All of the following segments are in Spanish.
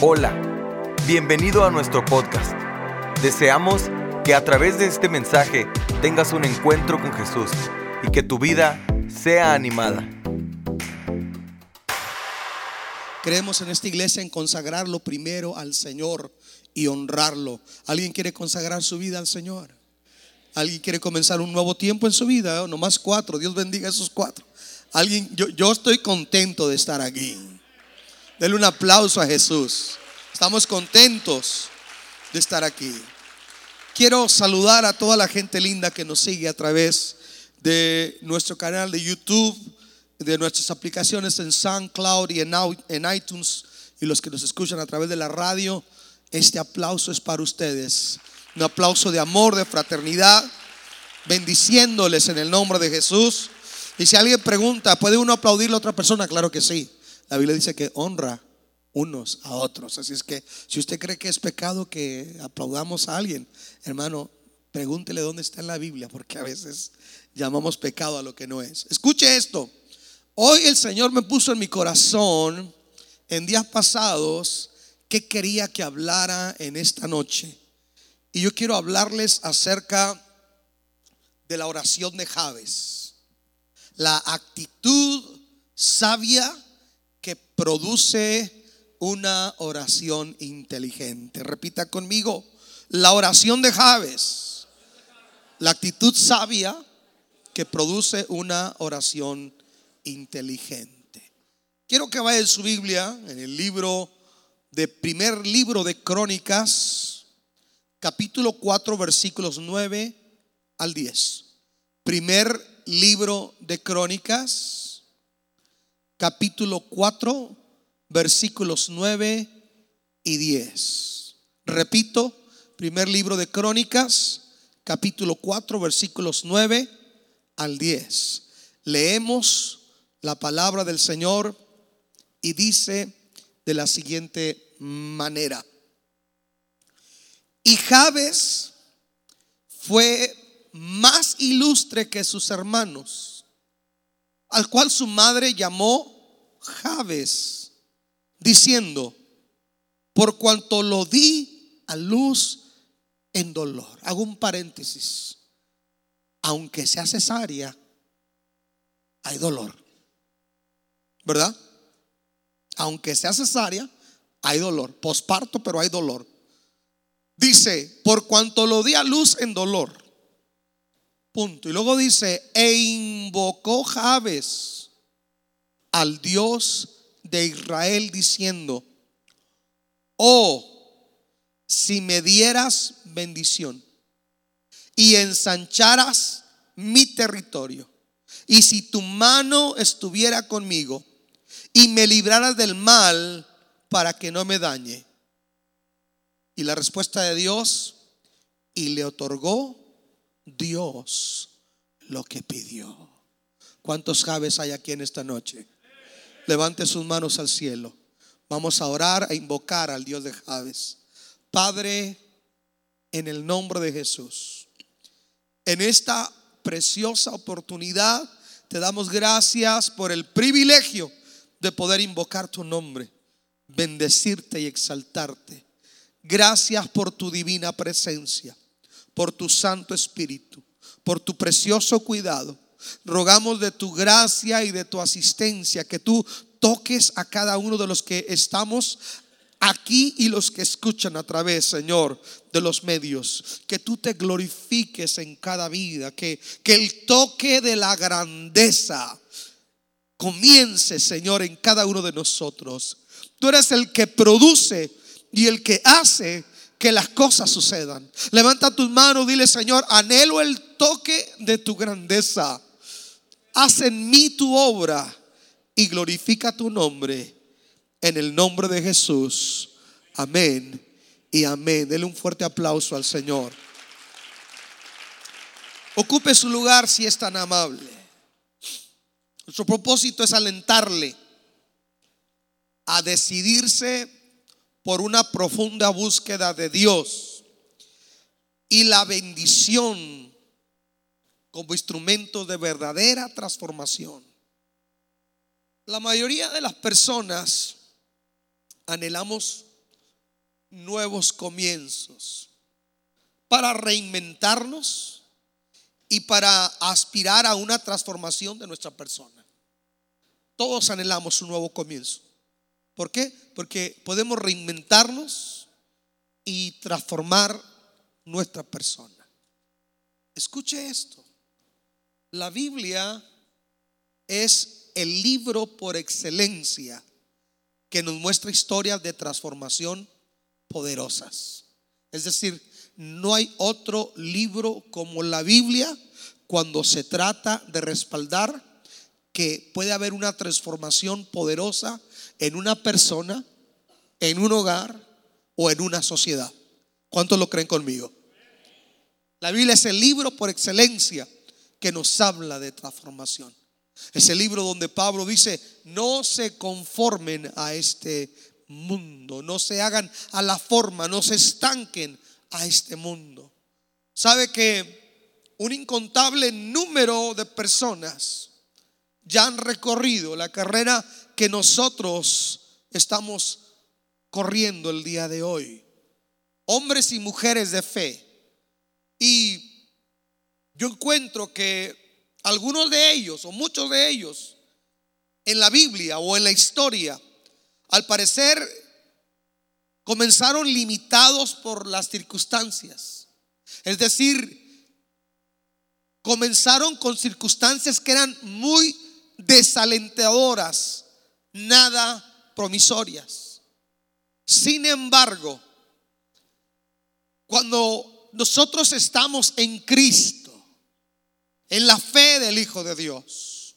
Hola, bienvenido a nuestro podcast. Deseamos que a través de este mensaje tengas un encuentro con Jesús y que tu vida sea animada. Creemos en esta iglesia en consagrarlo primero al Señor y honrarlo. ¿Alguien quiere consagrar su vida al Señor? ¿Alguien quiere comenzar un nuevo tiempo en su vida? No más cuatro. Dios bendiga esos cuatro. Alguien, yo estoy contento de estar aquí. Denle un aplauso a Jesús. Estamos contentos de estar aquí. Quiero saludar a toda la gente linda que nos sigue a través de nuestro canal de YouTube, de nuestras aplicaciones en SoundCloud y en, iTunes y los que nos escuchan a través de la radio. Este aplauso es para ustedes. Un aplauso de amor, de fraternidad, bendiciéndoles en el nombre de Jesús. Y si alguien pregunta, ¿puede uno aplaudirle a otra persona? Claro que sí. La Biblia dice que honra unos a otros. Así es que si usted cree que es pecado que aplaudamos a alguien, hermano, pregúntele dónde está en la Biblia, porque a veces llamamos pecado a lo que no es. Escuche esto. Hoy el Señor me puso en mi corazón en días pasados que quería que hablara en esta noche. Y yo quiero hablarles acerca de la oración de Javes. La actitud sabia produce una oración inteligente. Repita conmigo, la oración de Javes, la actitud sabia que produce una oración inteligente. Quiero que vaya en su Biblia, en el libro de primer libro de Crónicas, capítulo 4, versículos 9 al 10. Primer libro de Crónicas, capítulo 4, versículos 9 y 10. Repito, primer libro de Crónicas, capítulo 4, versículos 9 al 10. Leemos la palabra del Señor y dice de la siguiente manera. Y Jabes fue más ilustre que sus hermanos al cual su madre llamó Javes, diciendo, por cuanto lo di a luz en dolor. Hago un paréntesis. Aunque sea cesárea, hay dolor. ¿Verdad? Aunque sea cesárea, hay dolor. Posparto, pero hay dolor. Dice, por cuanto lo di a luz en dolor. Y luego dice, e invocó Jabes al Dios de Israel diciendo, oh, si me dieras bendición y ensancharas mi territorio, y si tu mano estuviera conmigo y me libraras del mal para que no me dañe. Y la respuesta de Dios, y le otorgó Dios lo que pidió. ¿Cuántos Javes hay aquí en esta noche? Levante sus manos al cielo. Vamos a orar, a invocar al Dios de Javes. Padre, en el nombre de Jesús, en esta preciosa oportunidad te damos gracias por el privilegio de poder invocar tu nombre, bendecirte y exaltarte. Gracias por tu divina presencia por tu Santo Espíritu, por tu precioso cuidado. Rogamos de tu gracia y de tu asistencia que tú toques a cada uno de los que estamos aquí y los que escuchan a través, Señor, de los medios. Que tú te glorifiques en cada vida, que, que el toque de la grandeza comience, Señor, en cada uno de nosotros. Tú eres el que produce y el que hace que las cosas sucedan. Levanta tus manos, dile Señor, anhelo el toque de tu grandeza. Haz en mí tu obra y glorifica tu nombre en el nombre de Jesús. Amén y amén. Dele un fuerte aplauso al Señor. Ocupe su lugar si es tan amable. Nuestro propósito es alentarle a decidirse por una profunda búsqueda de Dios y la bendición como instrumento de verdadera transformación. La mayoría de las personas anhelamos nuevos comienzos, para reinventarnos y para aspirar a una transformación de nuestra persona. Todos anhelamos un nuevo comienzo. ¿Por qué? Porque podemos reinventarnos y transformar nuestra persona. Escuche esto. La Biblia es el libro por excelencia que nos muestra historias de transformación poderosas. Es decir, no hay otro libro como la Biblia cuando se trata de respaldar que puede haber una transformación poderosa en una persona, en un hogar o en una sociedad. ¿Cuántos lo creen conmigo? La Biblia es el libro por excelencia que nos habla de transformación. Es el libro donde Pablo dice, no se conformen a este mundo, no se hagan a la forma, no se estanquen a este mundo. Sabe que un incontable número de personas ya han recorrido la carrera que nosotros estamos corriendo el día de hoy. Hombres y mujeres de fe. Y yo encuentro que algunos de ellos o muchos de ellos en la Biblia o en la historia, al parecer comenzaron limitados por las circunstancias. Es decir, comenzaron con circunstancias que eran muy desalentadoras, nada promisorias. Sin embargo, cuando nosotros estamos en Cristo, en la fe del Hijo de Dios.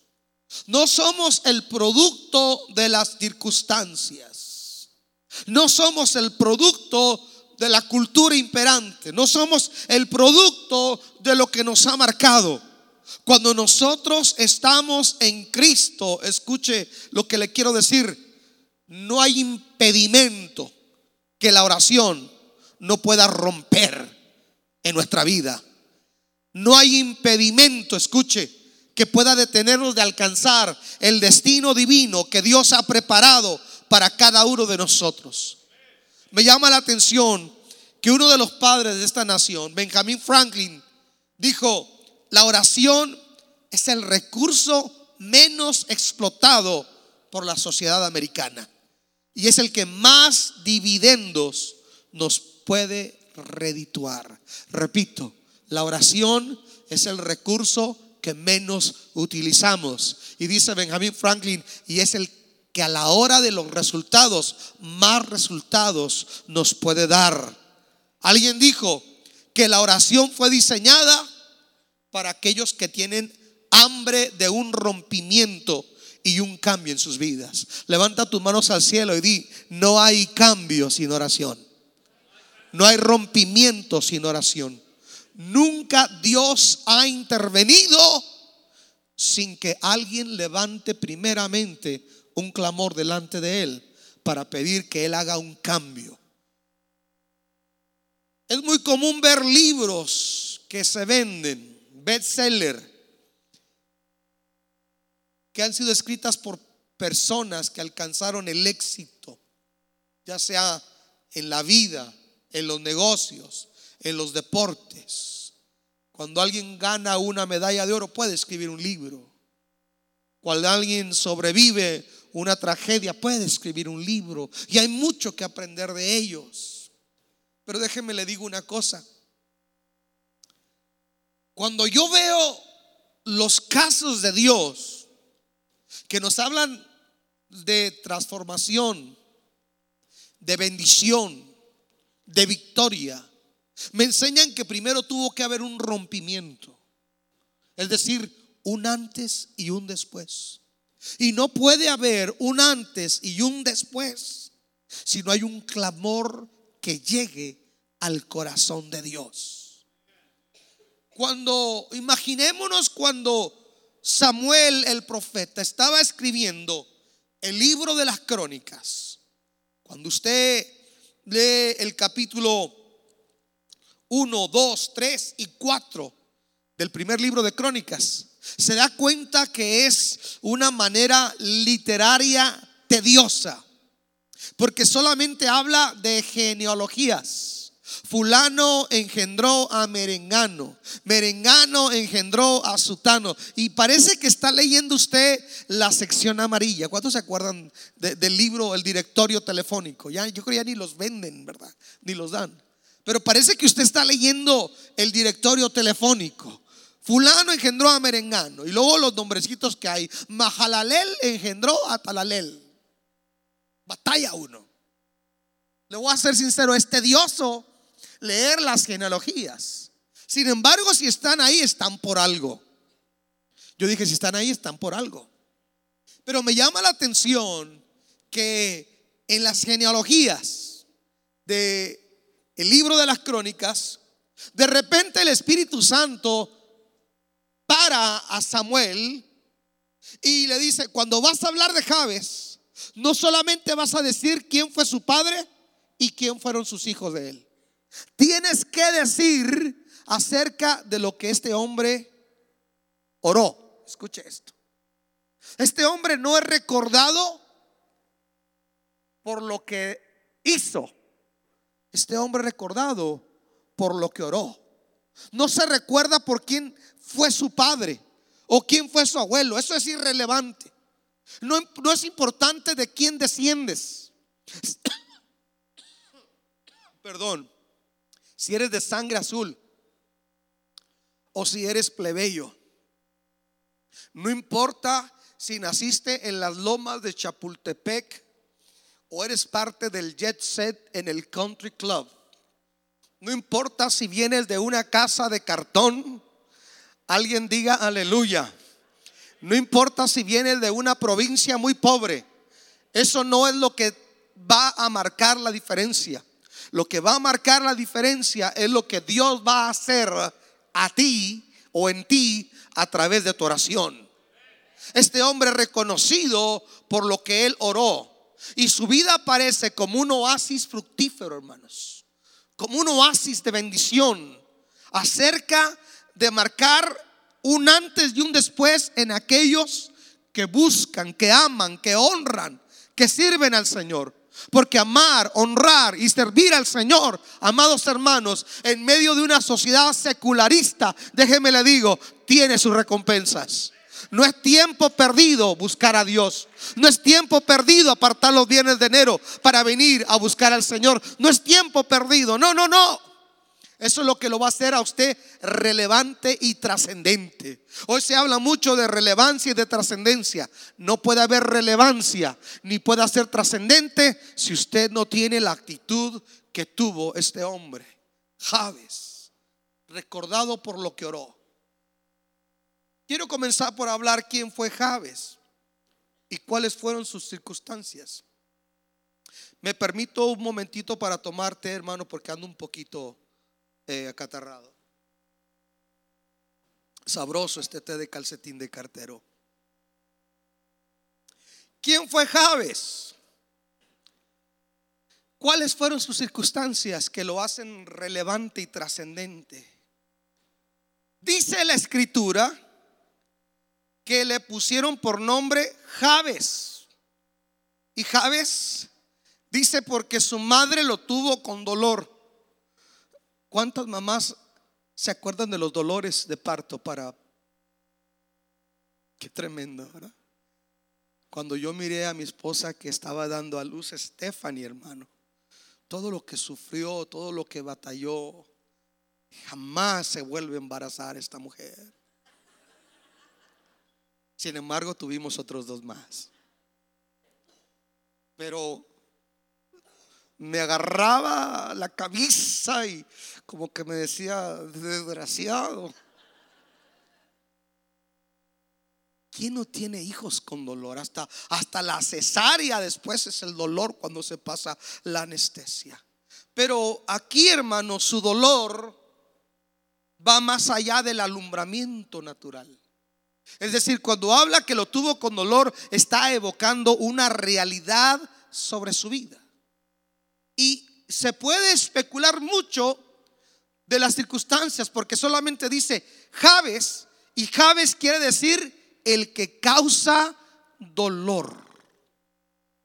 No somos el producto de las circunstancias. No somos el producto de la cultura imperante. No somos el producto de lo que nos ha marcado. Cuando nosotros estamos en Cristo, escuche lo que le quiero decir, no hay impedimento que la oración no pueda romper en nuestra vida. No hay impedimento, escuche, que pueda detenernos de alcanzar el destino divino que Dios ha preparado para cada uno de nosotros. Me llama la atención que uno de los padres de esta nación, Benjamin Franklin, dijo, la oración es el recurso menos explotado por la sociedad americana y es el que más dividendos nos puede redituar. Repito, la oración es el recurso que menos utilizamos. Y dice Benjamin Franklin, y es el que a la hora de los resultados, más resultados nos puede dar. Alguien dijo que la oración fue diseñada para aquellos que tienen hambre de un rompimiento y un cambio en sus vidas. Levanta tus manos al cielo y di, no hay cambio sin oración. No hay rompimiento sin oración. Nunca Dios ha intervenido sin que alguien levante primeramente un clamor delante de Él para pedir que Él haga un cambio. Es muy común ver libros que se venden, bestseller, que han sido escritas por personas que alcanzaron el éxito, ya sea en la vida, en los negocios, en los deportes. Cuando alguien gana una medalla de oro puede escribir un libro. Cuando alguien sobrevive una tragedia puede escribir un libro. Y hay mucho que aprender de ellos. Pero déjenme le digo una cosa. Cuando yo veo los casos de Dios que nos hablan de transformación, de bendición, de victoria, me enseñan que primero tuvo que haber un rompimiento. Es decir, un antes y un después. Y no puede haber un antes y un después si no hay un clamor que llegue al corazón de Dios. Cuando, imaginémonos cuando Samuel el profeta estaba escribiendo el libro de las crónicas. Cuando usted lee el capítulo 1, 2, 3 y 4 del primer libro de Crónicas, se da cuenta que es una manera literaria tediosa. Porque solamente habla de genealogías. Fulano engendró a Merengano, Merengano engendró a Sutano. Y parece que está leyendo usted la sección amarilla. ¿Cuántos se acuerdan del libro El directorio telefónico? Ya, yo creo ya ni los venden, ¿verdad? Ni los dan. Pero parece que usted está leyendo el directorio telefónico. Fulano engendró a Merengano. Y luego los nombrecitos que hay. Mahalalel engendró a Talalel. Batalla uno. Le voy a ser sincero, es tedioso leer las genealogías. Sin embargo, si están ahí, están por algo. Yo dije, si están ahí, están por algo. Pero me llama la atención que en las genealogías de el libro de las crónicas, de repente el Espíritu Santo para a Samuel y le dice, cuando vas a hablar de Jabes, no solamente vas a decir quién fue su padre y quién fueron sus hijos de él. Tienes que decir acerca de lo que este hombre oró. Escuche esto. Este hombre no es recordado por lo que hizo. Este hombre recordado por lo que oró. No se recuerda por quién fue su padre o quién fue su abuelo. Eso es irrelevante. No, no es importante de quién desciendes. Perdón si eres de sangre azul o si eres plebeyo. No importa si naciste en las lomas de Chapultepec o eres parte del jet set en el country club. No importa si vienes de una casa de cartón, alguien diga aleluya. No importa si vienes de una provincia muy pobre, eso no es lo que va a marcar la diferencia. Lo que va a marcar la diferencia es lo que Dios va a hacer a ti o en ti a través de tu oración. Este hombre reconocido por lo que él oró. Y su vida parece como un oasis fructífero, hermanos. Como un oasis de bendición. Acerca de marcar un antes y un después en aquellos que buscan, que aman, que honran, que sirven al Señor. Porque amar, honrar y servir al Señor, amados hermanos, en medio de una sociedad secularista, déjeme le digo, tiene sus recompensas. No es tiempo perdido buscar a Dios. No es tiempo perdido apartar los bienes de enero para venir a buscar al Señor. No es tiempo perdido. No, no, no. Eso es lo que lo va a hacer a usted relevante y trascendente. Hoy se habla mucho de relevancia y de trascendencia. No puede haber relevancia ni puede ser trascendente si usted no tiene la actitud que tuvo este hombre. Javes, recordado por lo que oró. Quiero comenzar por hablar quién fue Javes y cuáles fueron sus circunstancias. Me permito un momentito para tomarte, hermano, porque ando un poquito eh, acatarrado. Sabroso este té de calcetín de cartero. ¿Quién fue Javes? ¿Cuáles fueron sus circunstancias que lo hacen relevante y trascendente? Dice la escritura que le pusieron por nombre Javes. Y Javes dice porque su madre lo tuvo con dolor. ¿Cuántas mamás se acuerdan de los dolores de parto para... Qué tremendo, ¿verdad? Cuando yo miré a mi esposa que estaba dando a luz Stephanie, hermano, todo lo que sufrió, todo lo que batalló, jamás se vuelve a embarazar esta mujer. Sin embargo, tuvimos otros dos más. Pero me agarraba la camisa y como que me decía, desgraciado. ¿Quién no tiene hijos con dolor? Hasta, hasta la cesárea después es el dolor cuando se pasa la anestesia. Pero aquí, hermano, su dolor va más allá del alumbramiento natural. Es decir, cuando habla que lo tuvo con dolor, está evocando una realidad sobre su vida. Y se puede especular mucho de las circunstancias porque solamente dice Javes y Javes quiere decir el que causa dolor.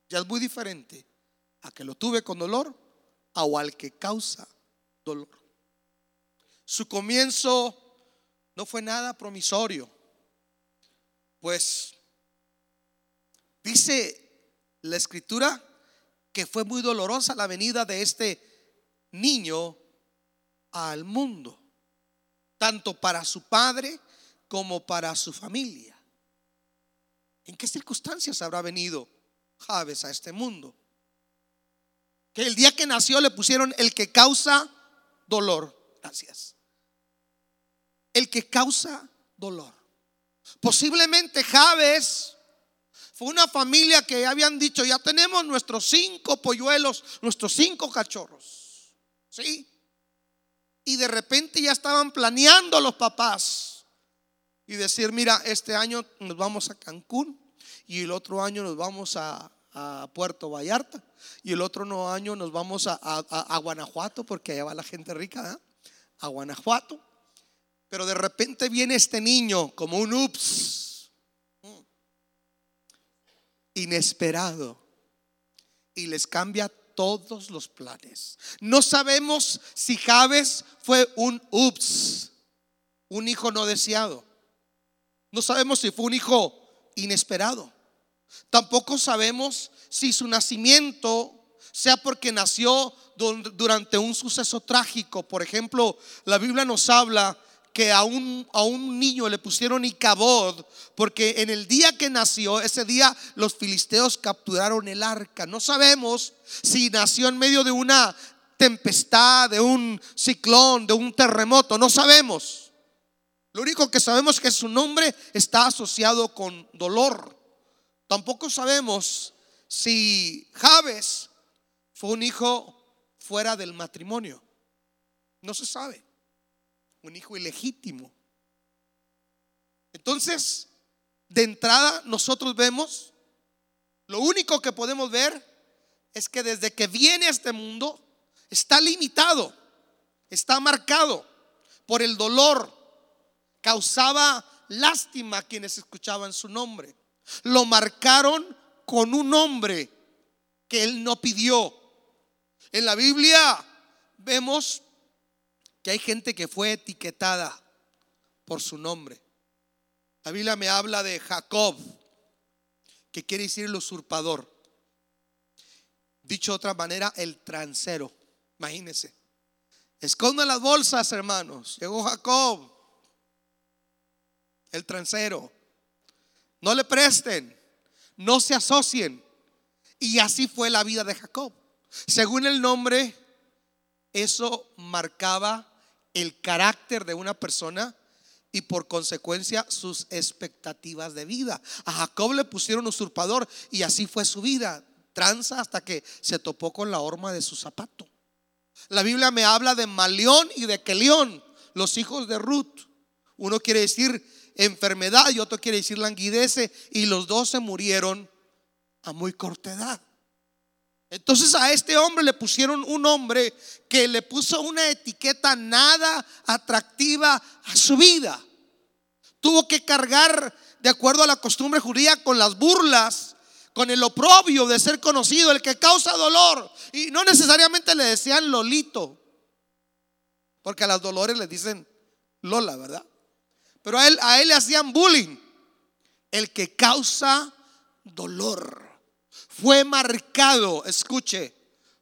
Ya es muy diferente a que lo tuve con dolor o al que causa dolor. Su comienzo no fue nada promisorio, pues dice la escritura que fue muy dolorosa la venida de este niño al mundo, tanto para su padre como para su familia. ¿En qué circunstancias habrá venido Javes a este mundo? Que el día que nació le pusieron el que causa dolor. Gracias. El que causa dolor. Posiblemente Javes fue una familia que habían dicho, ya tenemos nuestros cinco polluelos, nuestros cinco cachorros. ¿Sí? Y de repente ya estaban planeando los papás y decir, mira, este año nos vamos a Cancún y el otro año nos vamos a, Puerto Vallarta y el otro año nos vamos a, Guanajuato porque allá va la gente rica, ¿eh? a Guanajuato. Pero de repente viene este niño como un ups, inesperado, y les cambia todos los planes. No sabemos si Javes fue un ups, un hijo no deseado. No sabemos si fue un hijo inesperado. Tampoco sabemos si su nacimiento sea porque nació durante un suceso trágico. Por ejemplo, la Biblia nos habla que a un, a un niño le pusieron Icabod, porque en el día que nació, ese día los filisteos capturaron el arca. No sabemos si nació en medio de una tempestad, de un ciclón, de un terremoto, no sabemos. Lo único que sabemos es que su nombre está asociado con dolor. Tampoco sabemos si Javes fue un hijo fuera del matrimonio. No se sabe un hijo ilegítimo. Entonces, de entrada nosotros vemos, lo único que podemos ver es que desde que viene a este mundo está limitado, está marcado por el dolor, causaba lástima a quienes escuchaban su nombre. Lo marcaron con un nombre que él no pidió. En la Biblia vemos que hay gente que fue etiquetada por su nombre. La Biblia me habla de Jacob, que quiere decir el usurpador. Dicho de otra manera, el transero. Imagínense. Escondan las bolsas, hermanos. Llegó Jacob, el transero. No le presten, no se asocien. Y así fue la vida de Jacob. Según el nombre, eso marcaba el carácter de una persona y por consecuencia sus expectativas de vida. A Jacob le pusieron usurpador y así fue su vida, tranza hasta que se topó con la horma de su zapato. La Biblia me habla de Malión y de Kelión, los hijos de Ruth. Uno quiere decir enfermedad y otro quiere decir languidece y los dos se murieron a muy corta edad. Entonces a este hombre le pusieron un nombre que le puso una etiqueta nada atractiva a su vida. Tuvo que cargar, de acuerdo a la costumbre judía, con las burlas, con el oprobio de ser conocido, el que causa dolor. Y no necesariamente le decían Lolito, porque a las dolores le dicen Lola, ¿verdad? Pero a él, a él le hacían bullying, el que causa dolor fue marcado, escuche,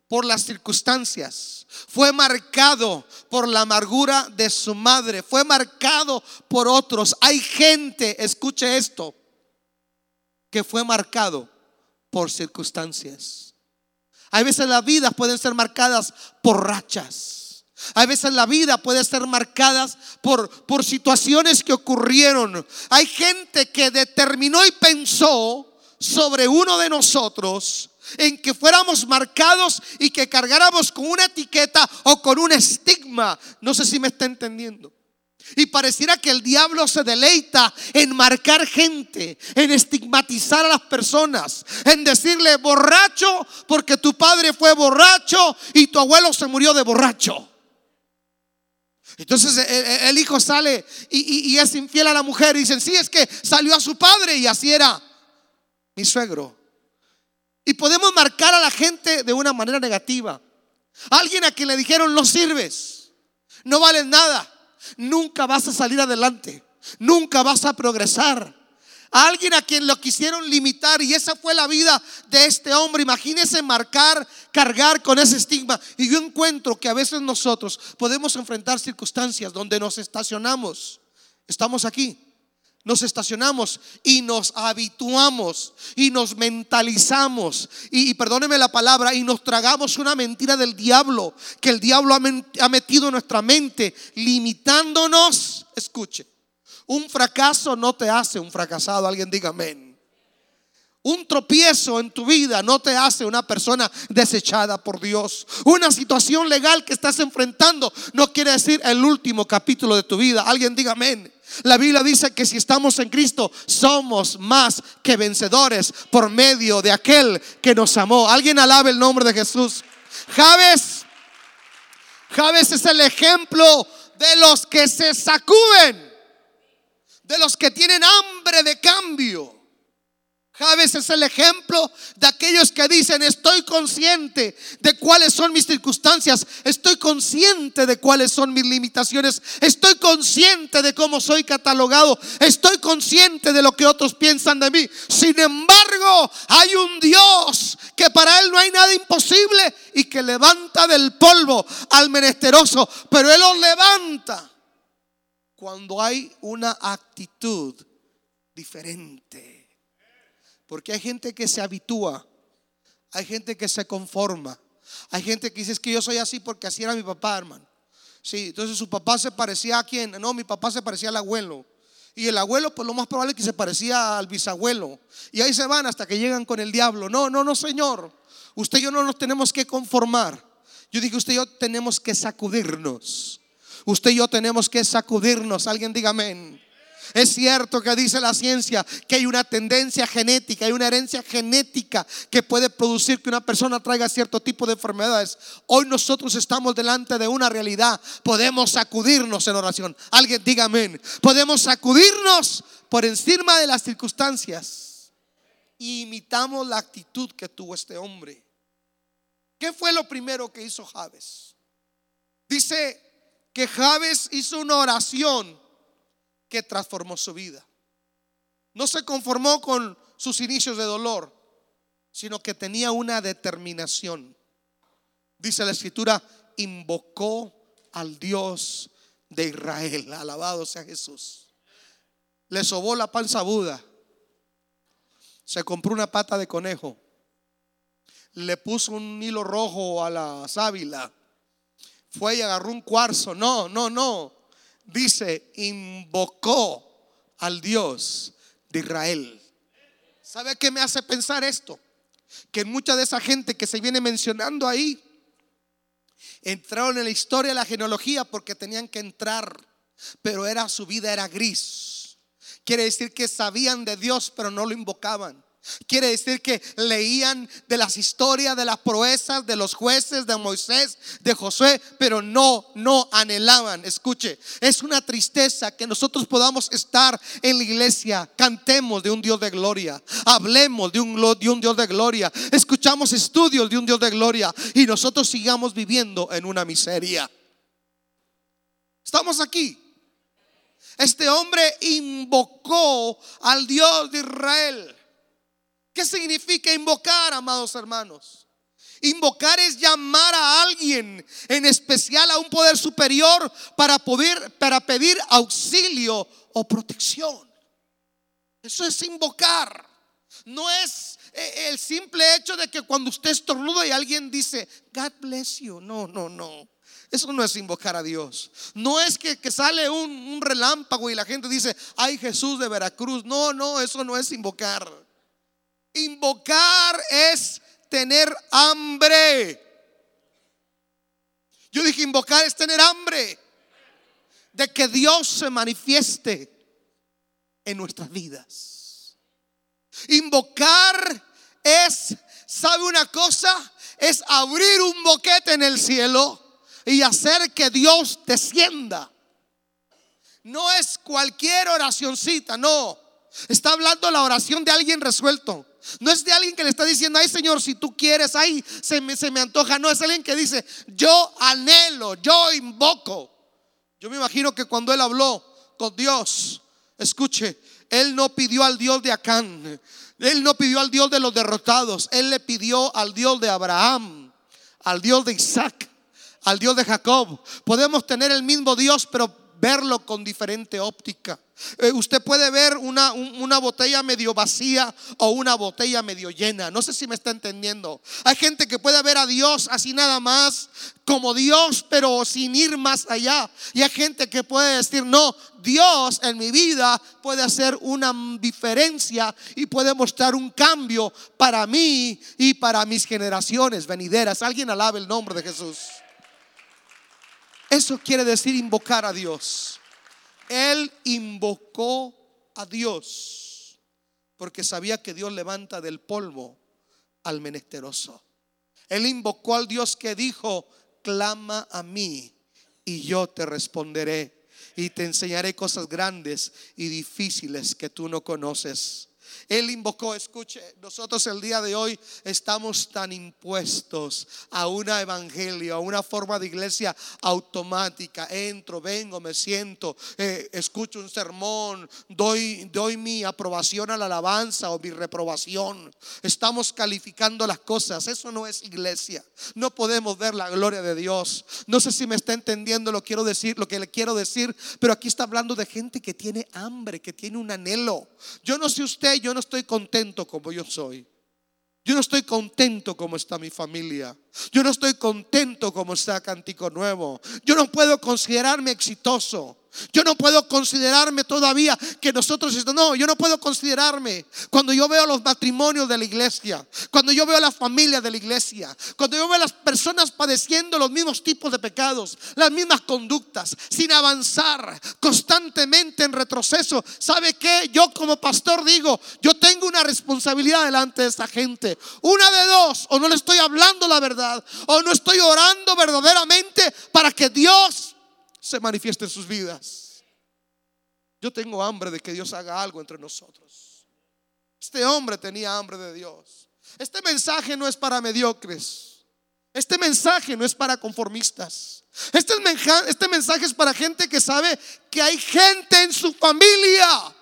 por las circunstancias, fue marcado por la amargura de su madre, fue marcado por otros. Hay gente, escuche esto, que fue marcado por circunstancias. Hay veces las vidas pueden ser marcadas por rachas. Hay veces la vida puede ser marcadas por, por situaciones que ocurrieron. Hay gente que determinó y pensó sobre uno de nosotros en que fuéramos marcados y que cargáramos con una etiqueta o con un estigma. No sé si me está entendiendo. Y pareciera que el diablo se deleita en marcar gente, en estigmatizar a las personas, en decirle borracho porque tu padre fue borracho y tu abuelo se murió de borracho. Entonces el, hijo sale y, y, es infiel a la mujer y dicen, sí, es que salió a su padre y así era mi suegro. Y podemos marcar a la gente de una manera negativa. Alguien a quien le dijeron no sirves, no vales nada, nunca vas a salir adelante, nunca vas a progresar. Alguien a quien lo quisieron limitar y esa fue la vida de este hombre. Imagínese marcar, cargar con ese estigma. Y yo encuentro que a veces nosotros podemos enfrentar circunstancias donde nos estacionamos. Estamos aquí nos estacionamos y nos habituamos y nos mentalizamos y, perdóneme la palabra y nos tragamos una mentira del diablo que el diablo ha, ha metido en nuestra mente limitándonos. Escuche, un fracaso no te hace un fracasado, alguien diga amén. Un tropiezo en tu vida no te hace una persona desechada por Dios. Una situación legal que estás enfrentando no quiere decir el último capítulo de tu vida. Alguien diga amén. La Biblia dice que si estamos en Cristo somos más que vencedores por medio de aquel que nos amó. Alguien alabe el nombre de Jesús. Javes, Javes es el ejemplo de los que se sacuden, de los que tienen hambre de cambio. Javes es el ejemplo de aquellos que dicen, estoy consciente de cuáles son mis circunstancias, estoy consciente de cuáles son mis limitaciones, estoy consciente de cómo soy catalogado, estoy consciente de lo que otros piensan de mí. Sin embargo, hay un Dios que para Él no hay nada imposible y que levanta del polvo al menesteroso, pero Él los levanta cuando hay una actitud diferente. Porque hay gente que se habitúa, hay gente que se conforma, hay gente que dice es que yo soy así porque así era mi papá, hermano. Sí, entonces su papá se parecía a quién? No, mi papá se parecía al abuelo. Y el abuelo, pues lo más probable es que se parecía al bisabuelo. Y ahí se van hasta que llegan con el diablo. No, no, no, Señor. Usted y yo no nos tenemos que conformar. Yo dije, usted y yo tenemos que sacudirnos. Usted y yo tenemos que sacudirnos. Alguien diga amén. Es cierto que dice la ciencia que hay una tendencia genética, hay una herencia genética que puede producir que una persona traiga cierto tipo de enfermedades. Hoy nosotros estamos delante de una realidad. Podemos sacudirnos en oración. Alguien diga amén. Podemos sacudirnos por encima de las circunstancias. Y imitamos la actitud que tuvo este hombre. ¿Qué fue lo primero que hizo Javes? Dice que Javes hizo una oración que transformó su vida. No se conformó con sus inicios de dolor, sino que tenía una determinación. Dice la escritura, invocó al Dios de Israel. Alabado sea Jesús. Le sobó la panza Buda. Se compró una pata de conejo. Le puso un hilo rojo a la sábila. Fue y agarró un cuarzo. No, no, no dice, invocó al Dios de Israel. ¿Sabe qué me hace pensar esto? Que mucha de esa gente que se viene mencionando ahí entraron en la historia de la genealogía porque tenían que entrar, pero era su vida era gris. Quiere decir que sabían de Dios, pero no lo invocaban. Quiere decir que leían de las historias, de las proezas, de los jueces, de Moisés, de Josué, pero no, no anhelaban. Escuche, es una tristeza que nosotros podamos estar en la iglesia, cantemos de un Dios de gloria, hablemos de un, de un Dios de gloria, escuchamos estudios de un Dios de gloria y nosotros sigamos viviendo en una miseria. Estamos aquí. Este hombre invocó al Dios de Israel. ¿Qué significa invocar, amados hermanos? Invocar es llamar a alguien, en especial a un poder superior, para poder pedir auxilio o protección. Eso es invocar. No es eh, el simple hecho de que cuando usted estornuda y alguien dice, God bless you. No, no, no. Eso no es invocar a Dios. No es que, sale un relámpago y la gente dice, ay Jesús de Veracruz. No, no, eso no es invocar. Invocar es tener hambre. Yo dije, invocar es tener hambre de que Dios se manifieste en nuestras vidas. Invocar es, ¿sabe una cosa? Es abrir un boquete en el cielo y hacer que Dios descienda. No es cualquier oracioncita, no. Está hablando la oración de alguien resuelto. No es de alguien que le está diciendo, ay Señor, si tú quieres, ay, se me, se me antoja. No, es alguien que dice, yo anhelo, yo invoco. Yo me imagino que cuando él habló con Dios, escuche, él no pidió al Dios de Acán, él no pidió al Dios de los derrotados, él le pidió al Dios de Abraham, al Dios de Isaac, al Dios de Jacob. Podemos tener el mismo Dios, pero verlo con diferente óptica. Eh, usted puede ver una, una botella medio vacía o una botella medio llena. No sé si me está entendiendo. Hay gente que puede ver a Dios así nada más como Dios, pero sin ir más allá. Y hay gente que puede decir, no, Dios en mi vida puede hacer una diferencia y puede mostrar un cambio para mí y para mis generaciones venideras. Alguien alabe el nombre de Jesús. Eso quiere decir invocar a Dios. Él invocó a Dios porque sabía que Dios levanta del polvo al menesteroso. Él invocó al Dios que dijo, clama a mí y yo te responderé y te enseñaré cosas grandes y difíciles que tú no conoces. Él invocó, escuche, nosotros el día de hoy estamos tan impuestos a una evangelio, a una forma de iglesia automática. Entro, vengo, me siento, eh, escucho un sermón, doy, doy mi aprobación a la alabanza o mi reprobación. Estamos calificando las cosas. Eso no es iglesia. No podemos ver la gloria de Dios. No sé si me está entendiendo lo quiero decir, lo que le quiero decir, pero aquí está hablando de gente que tiene hambre, que tiene un anhelo. Yo no sé usted, yo no estoy contento como yo soy. Yo no estoy contento como está mi familia. Yo no estoy contento como está Cantico Nuevo. Yo no puedo considerarme exitoso. Yo no puedo considerarme todavía que nosotros, no, yo no puedo considerarme cuando yo veo los matrimonios de la iglesia, cuando yo veo la familia de la iglesia, cuando yo veo las personas padeciendo los mismos tipos de pecados, las mismas conductas, sin avanzar, constantemente en retroceso. ¿Sabe qué? Yo como pastor digo, yo tengo una responsabilidad delante de esa gente. Una de dos, o no le estoy hablando la verdad, o no estoy orando verdaderamente para que Dios se manifieste en sus vidas. Yo tengo hambre de que Dios haga algo entre nosotros. Este hombre tenía hambre de Dios. Este mensaje no es para mediocres. Este mensaje no es para conformistas. Este, este mensaje es para gente que sabe que hay gente en su familia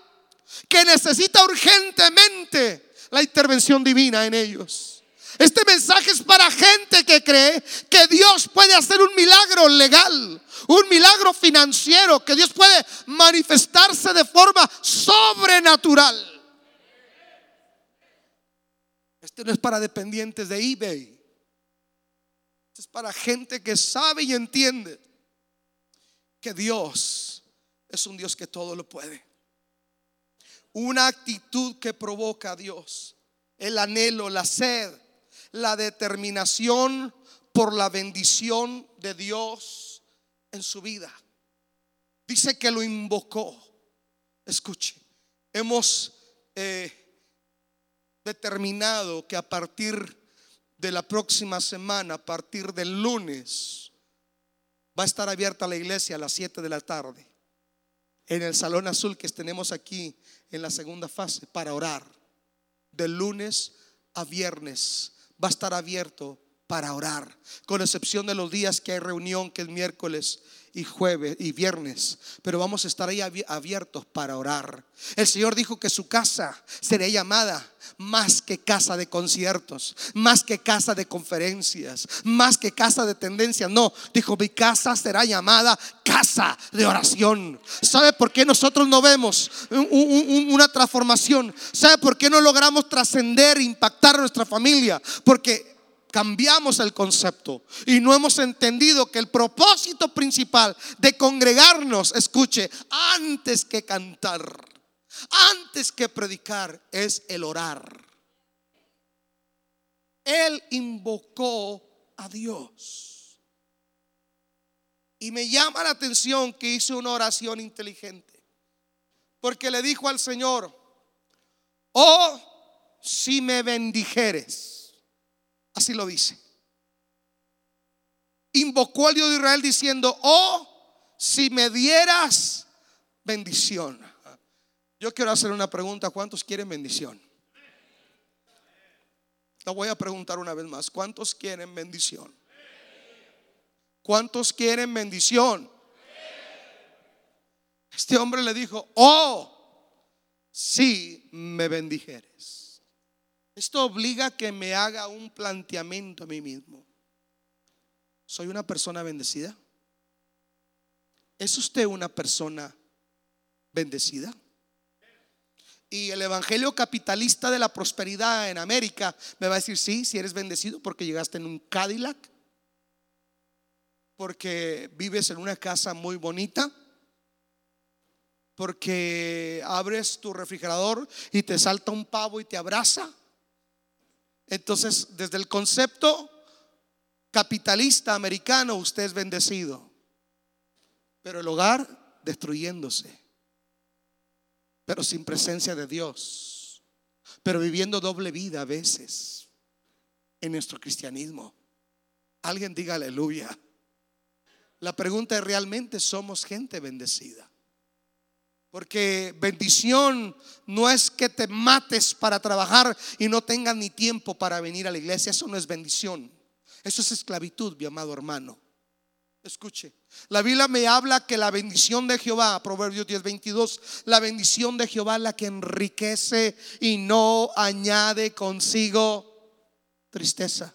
que necesita urgentemente la intervención divina en ellos. Este mensaje es para gente que cree que Dios puede hacer un milagro legal, un milagro financiero, que Dios puede manifestarse de forma sobrenatural. Este no es para dependientes de eBay. Este es para gente que sabe y entiende que Dios es un Dios que todo lo puede. Una actitud que provoca a Dios, el anhelo, la sed, la determinación por la bendición de Dios en su vida. Dice que lo invocó. Escuche, hemos eh, determinado que a partir de la próxima semana, a partir del lunes, va a estar abierta la iglesia a las 7 de la tarde en el salón azul que tenemos aquí en la segunda fase para orar. De lunes a viernes va a estar abierto para orar, con excepción de los días que hay reunión, que es miércoles y jueves y viernes, pero vamos a estar ahí abiertos para orar. El Señor dijo que su casa sería llamada más que casa de conciertos, más que casa de conferencias, más que casa de tendencias. No, dijo, mi casa será llamada casa de oración. ¿Sabe por qué nosotros no vemos una transformación? ¿Sabe por qué no logramos trascender, impactar a nuestra familia? Porque cambiamos el concepto y no hemos entendido que el propósito principal de congregarnos, escuche, antes que cantar, antes que predicar, es el orar. Él invocó a Dios. Y me llama la atención que hizo una oración inteligente. Porque le dijo al Señor, oh, si me bendijeres Así lo dice. Invocó al Dios de Israel diciendo, oh, si me dieras bendición. Yo quiero hacer una pregunta. ¿Cuántos quieren bendición? La voy a preguntar una vez más. ¿Cuántos quieren bendición? ¿Cuántos quieren bendición? Este hombre le dijo, oh, si me bendijeres. Esto obliga a que me haga un planteamiento a mí mismo. ¿Soy una persona bendecida? ¿Es usted una persona bendecida? Y el evangelio capitalista de la prosperidad en América me va a decir, sí, si eres bendecido porque llegaste en un Cadillac, porque vives en una casa muy bonita, porque abres tu refrigerador y te salta un pavo y te abraza. Entonces, desde el concepto capitalista americano, usted es bendecido. Pero el hogar destruyéndose. Pero sin presencia de Dios. Pero viviendo doble vida a veces en nuestro cristianismo. Alguien diga aleluya. La pregunta es, ¿realmente somos gente bendecida? Porque bendición no es que te mates para trabajar y no tengas ni tiempo para venir a la iglesia. Eso no es bendición. Eso es esclavitud, mi amado hermano. Escuche, la Biblia me habla que la bendición de Jehová, Proverbios 10, 22, la bendición de Jehová es la que enriquece y no añade consigo tristeza.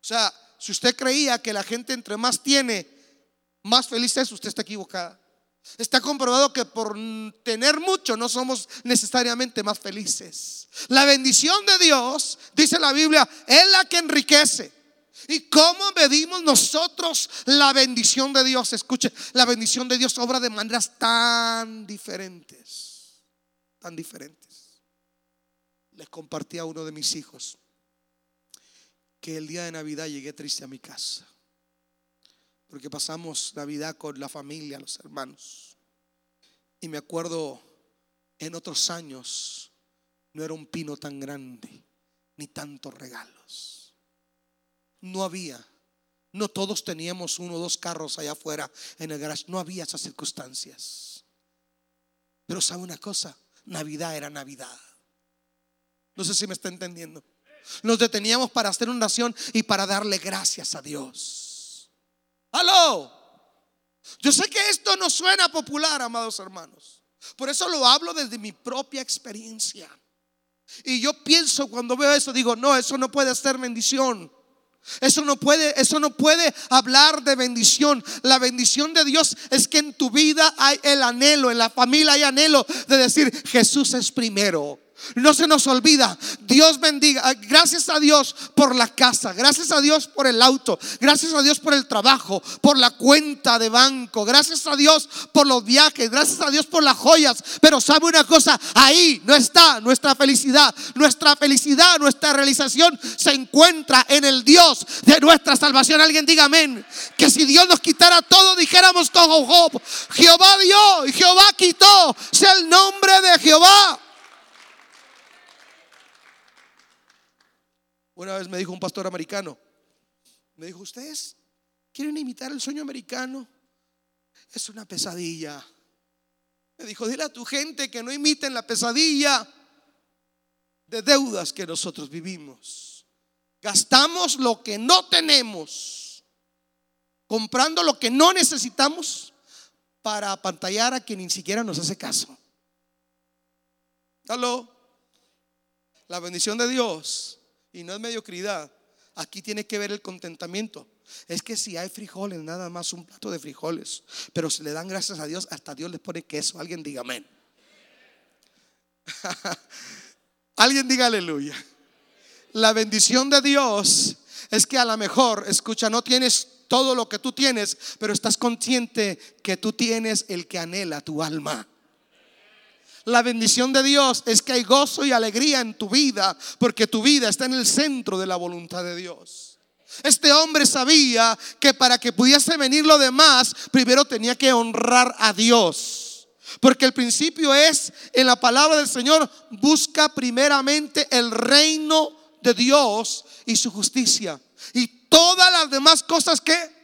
O sea, si usted creía que la gente entre más tiene, más feliz es, usted está equivocada. Está comprobado que por tener mucho no somos necesariamente más felices. La bendición de Dios, dice la Biblia, es la que enriquece. ¿Y cómo medimos nosotros la bendición de Dios? Escuche, la bendición de Dios obra de maneras tan diferentes, tan diferentes. Les compartí a uno de mis hijos que el día de Navidad llegué triste a mi casa. Porque pasamos Navidad con la familia, los hermanos. Y me acuerdo en otros años no era un pino tan grande, ni tantos regalos. No había. No todos teníamos uno o dos carros allá afuera en el garage. No había esas circunstancias. Pero sabe una cosa, Navidad era Navidad. No sé si me está entendiendo. Nos deteníamos para hacer una oración y para darle gracias a Dios. Aló. Yo sé que esto no suena popular, amados hermanos. Por eso lo hablo desde mi propia experiencia. Y yo pienso cuando veo eso, digo, no, eso no puede ser bendición. Eso no puede, eso no puede hablar de bendición. La bendición de Dios es que en tu vida hay el anhelo, en la familia hay anhelo de decir, Jesús es primero. No se nos olvida. Dios bendiga. Gracias a Dios por la casa. Gracias a Dios por el auto. Gracias a Dios por el trabajo. Por la cuenta de banco. Gracias a Dios por los viajes. Gracias a Dios por las joyas. Pero sabe una cosa. Ahí no está nuestra felicidad. Nuestra felicidad, nuestra realización se encuentra en el Dios de nuestra salvación. Alguien diga amén. Que si Dios nos quitara todo, dijéramos como Job. Jehová dio y Jehová quitó. Sea el nombre de Jehová. Una vez me dijo un pastor americano, me dijo, ¿ustedes quieren imitar el sueño americano? Es una pesadilla. Me dijo, dile a tu gente que no imiten la pesadilla de deudas que nosotros vivimos. Gastamos lo que no tenemos, comprando lo que no necesitamos para apantallar a quien ni siquiera nos hace caso. Aló. La bendición de Dios y no es mediocridad. Aquí tiene que ver el contentamiento. Es que si hay frijoles, nada más un plato de frijoles. Pero si le dan gracias a Dios, hasta Dios les pone queso. Alguien diga amén. Alguien diga aleluya. La bendición de Dios es que a lo mejor, escucha, no tienes todo lo que tú tienes, pero estás consciente que tú tienes el que anhela tu alma. La bendición de Dios es que hay gozo y alegría en tu vida porque tu vida está en el centro de la voluntad de Dios. Este hombre sabía que para que pudiese venir lo demás, primero tenía que honrar a Dios. Porque el principio es, en la palabra del Señor, busca primeramente el reino de Dios y su justicia. Y todas las demás cosas que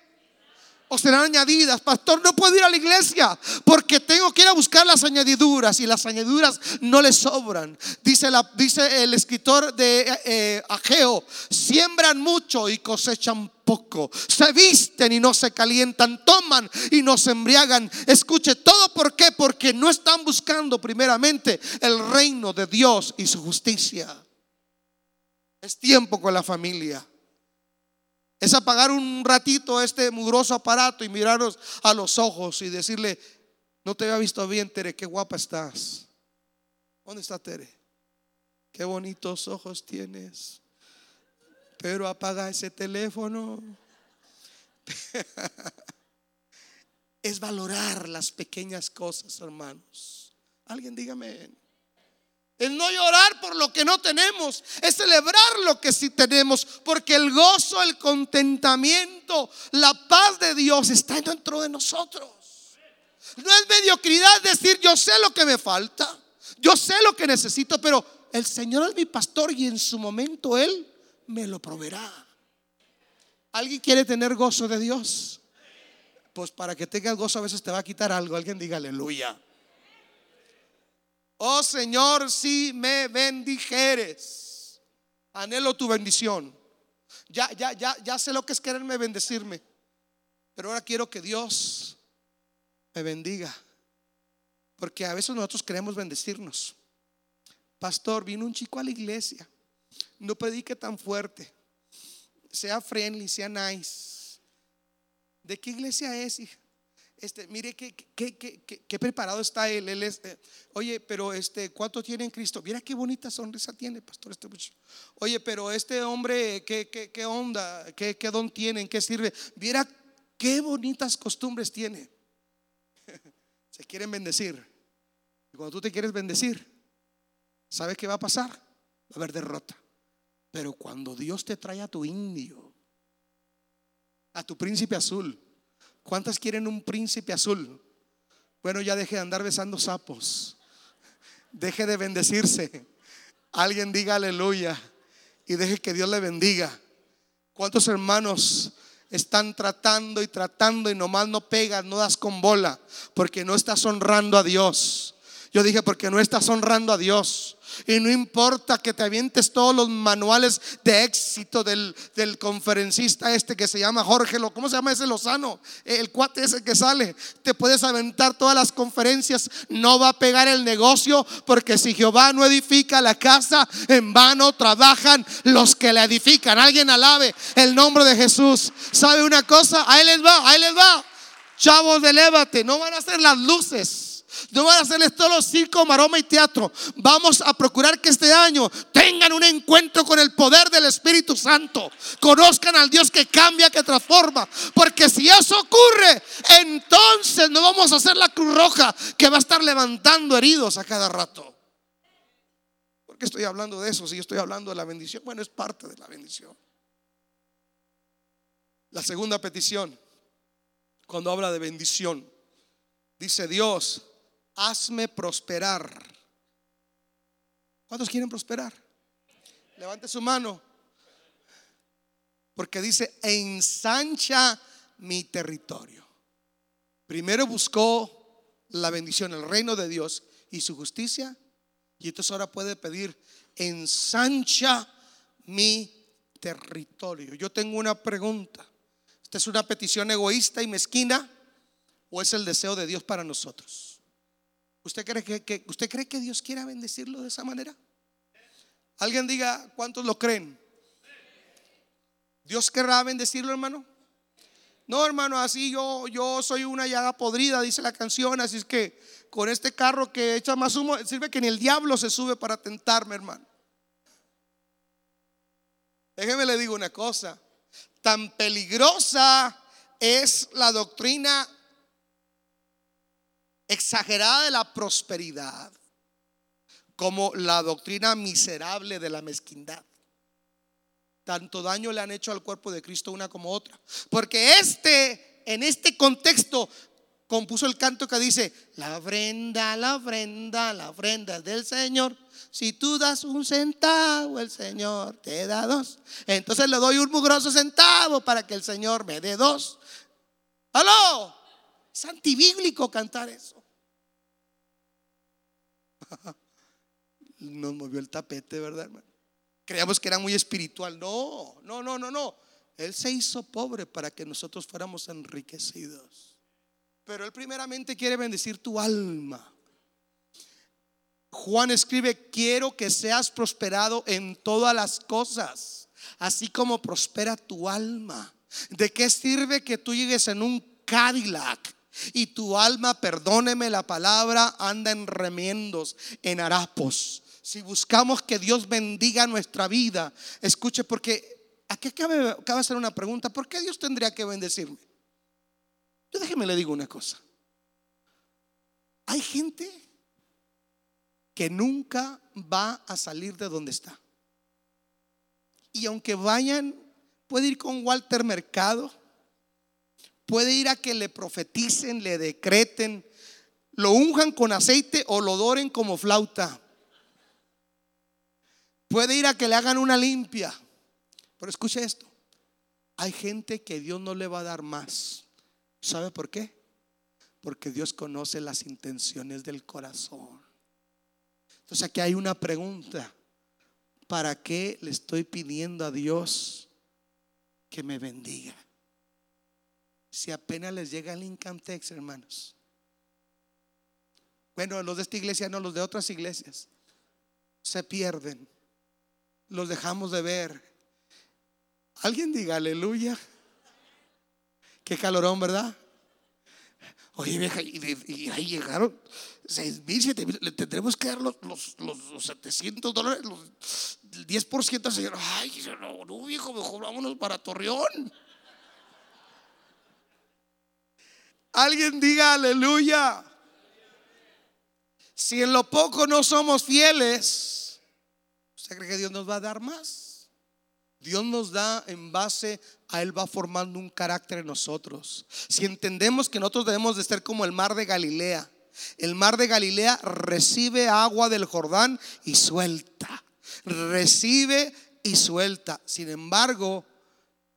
o serán añadidas. Pastor, no puedo ir a la iglesia porque tengo que ir a buscar las añadiduras y las añadiduras no le sobran. Dice, la, dice el escritor de eh, Ageo, siembran mucho y cosechan poco. Se visten y no se calientan, toman y no se embriagan. Escuche, ¿todo por qué? Porque no están buscando primeramente el reino de Dios y su justicia. Es tiempo con la familia. Es apagar un ratito este mugroso aparato y mirarnos a los ojos y decirle, no te había visto bien, Tere, qué guapa estás. ¿Dónde está Tere? Qué bonitos ojos tienes. Pero apaga ese teléfono. es valorar las pequeñas cosas, hermanos. Alguien dígame. El no llorar por lo que no tenemos, es celebrar lo que sí tenemos, porque el gozo, el contentamiento, la paz de Dios está dentro de nosotros. No es mediocridad decir yo sé lo que me falta, yo sé lo que necesito, pero el Señor es mi pastor y en su momento Él me lo proveerá. ¿Alguien quiere tener gozo de Dios? Pues para que tengas gozo a veces te va a quitar algo. Alguien diga aleluya. Oh Señor, si me bendijeres, anhelo tu bendición. Ya, ya, ya, ya sé lo que es quererme bendecirme. Pero ahora quiero que Dios me bendiga. Porque a veces nosotros queremos bendecirnos. Pastor, vino un chico a la iglesia. No predique tan fuerte. Sea friendly, sea nice. ¿De qué iglesia es, hija? Este, mire qué, qué, preparado está él. eh, oye, pero este, ¿cuánto tiene en Cristo? Mira qué bonita sonrisa tiene, pastor. Este Oye, pero este hombre, ¿qué, qué, onda? ¿Qué, ¿Qué don tiene? ¿En qué sirve? Mira qué bonitas costumbres tiene. Se quieren bendecir. Y cuando tú te quieres bendecir, ¿sabes qué va a pasar? Va a haber derrota. Pero cuando Dios te trae a tu indio, a tu príncipe azul, ¿Cuántas quieren un príncipe azul? Bueno, ya deje de andar besando sapos. Deje de bendecirse. Alguien diga aleluya y deje que Dios le bendiga. ¿Cuántos hermanos están tratando y tratando y nomás no pegas, no das con bola, porque no estás honrando a Dios? Yo dije, porque no estás honrando a Dios. Y no importa que te avientes todos los manuales de éxito del, conferencista este que se llama Jorge, ¿cómo se llama ese Lozano? El cuate ese que sale. Te puedes aventar todas las conferencias, no va a pegar el negocio porque si Jehová no edifica la casa, en vano trabajan los que la edifican. Alguien alabe el nombre de Jesús. ¿Sabe una cosa? Ahí les va, ahí les va. Chavos, elévate, no van a ser las luces no van a hacerles todos los circo, maroma y teatro. Vamos a procurar que este año tengan un encuentro con el poder del Espíritu Santo. Conozcan al Dios que cambia, que transforma. Porque si eso ocurre, entonces no vamos a hacer la Cruz Roja que va a estar levantando heridos a cada rato. ¿Por qué estoy hablando de eso? Si estoy hablando de la bendición, bueno, es parte de la bendición. La segunda petición, cuando habla de bendición, dice Dios, hazme prosperar. ¿Cuántos quieren prosperar? Levante su mano. Porque dice, ensancha mi territorio. Primero buscó la bendición, el reino de Dios y su justicia. Y entonces ahora puede pedir, ensancha mi territorio. Yo tengo una pregunta. ¿Esta es una petición egoísta y mezquina o es el deseo de Dios para nosotros? ¿Usted cree que, ¿Usted cree que Dios quiera bendecirlo de esa manera? Alguien diga, ¿cuántos lo creen? ¿Dios querrá bendecirlo, hermano? No, hermano, así yo, yo soy una llaga podrida, dice la canción, así es que con este carro que echa más humo, sirve que ni el diablo se sube para tentarme, hermano. Déjeme le digo una cosa, tan peligrosa es la doctrina exagerada de la prosperidad como la doctrina miserable de la mezquindad. Tanto daño le han hecho al cuerpo de Cristo una como otra. Porque este, en este contexto, compuso el canto que dice, la ofrenda, la ofrenda, la ofrenda del Señor. Si tú das un centavo, el Señor te da dos. Entonces le doy un mugroso centavo para que el Señor me dé dos. ¡Aló! Es antibíblico cantar eso. Nos movió el tapete, ¿verdad, hermano? Creíamos que era muy espiritual. No, no, no, no, no. Él se hizo pobre para que nosotros fuéramos enriquecidos. Pero Él primeramente quiere bendecir tu alma. Juan escribe, quiero que seas prosperado en todas las cosas, así como prospera tu alma. ¿De qué sirve que tú llegues en un Cadillac y tu alma, perdóneme la palabra, anda en remiendos, en harapos? Si buscamos que Dios bendiga nuestra vida, escuche, porque aquí cabe, cabe hacer una pregunta, ¿por qué Dios tendría que bendecirme? Yo déjeme le digo una cosa. Hay gente que nunca va a salir de donde está. Y aunque vayan, puede ir con Walter Mercado, puede ir a que le profeticen, le decreten, lo unjan con aceite o lo doren como flauta. Puede ir a que le hagan una limpia. Pero escuche esto. Hay gente que Dios no le va a dar más. ¿Sabe por qué? Porque Dios conoce las intenciones del corazón. Entonces aquí hay una pregunta. ¿Para qué le estoy pidiendo a Dios que me bendiga? Si apenas les llega el income tax, hermanos. Bueno, los de esta iglesia no, los de otras iglesias. Se pierden. Los dejamos de ver. Alguien diga aleluya. Qué calorón, ¿verdad? Oye, vieja, y, ahí llegaron seis mil, siete mil. Le tendremos que dar los, los, los, 700 dólares, los, el 10% al señor. Ay, no, no, viejo, mejor vámonos para Torreón. Alguien diga aleluya. Si en lo poco no somos fieles, ¿usted cree que Dios nos va a dar más? Dios nos da en base a Él va formando un carácter en nosotros. Si entendemos que nosotros debemos de ser como el mar de Galilea, el mar de Galilea recibe agua del Jordán y suelta. Recibe y suelta. Sin embargo,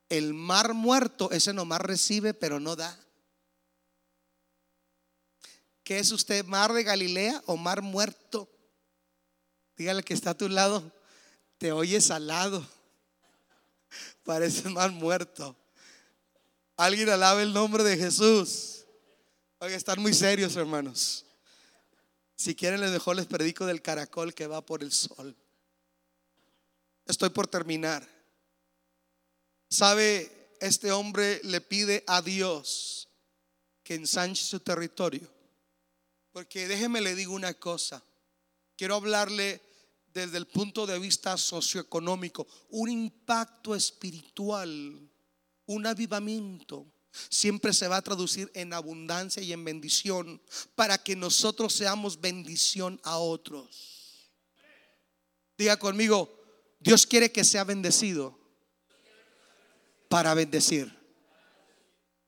el mar muerto, ese nomás recibe pero no da. ¿Qué es usted, mar de Galilea o mar muerto? Dígale que está a tu lado, te oye salado, parece mar muerto. Alguien alabe el nombre de Jesús. Oiga, están muy serios, hermanos. Si quieren, les mejor les predico del caracol que va por el sol. Estoy por terminar. ¿Sabe? Este hombre le pide a Dios que ensanche su territorio. Porque déjeme le digo una cosa. Quiero hablarle desde el punto de vista socioeconómico, un impacto espiritual, un avivamiento, siempre se va a traducir en abundancia y en bendición para que nosotros seamos bendición a otros. Diga conmigo, Dios quiere que sea bendecido para bendecir.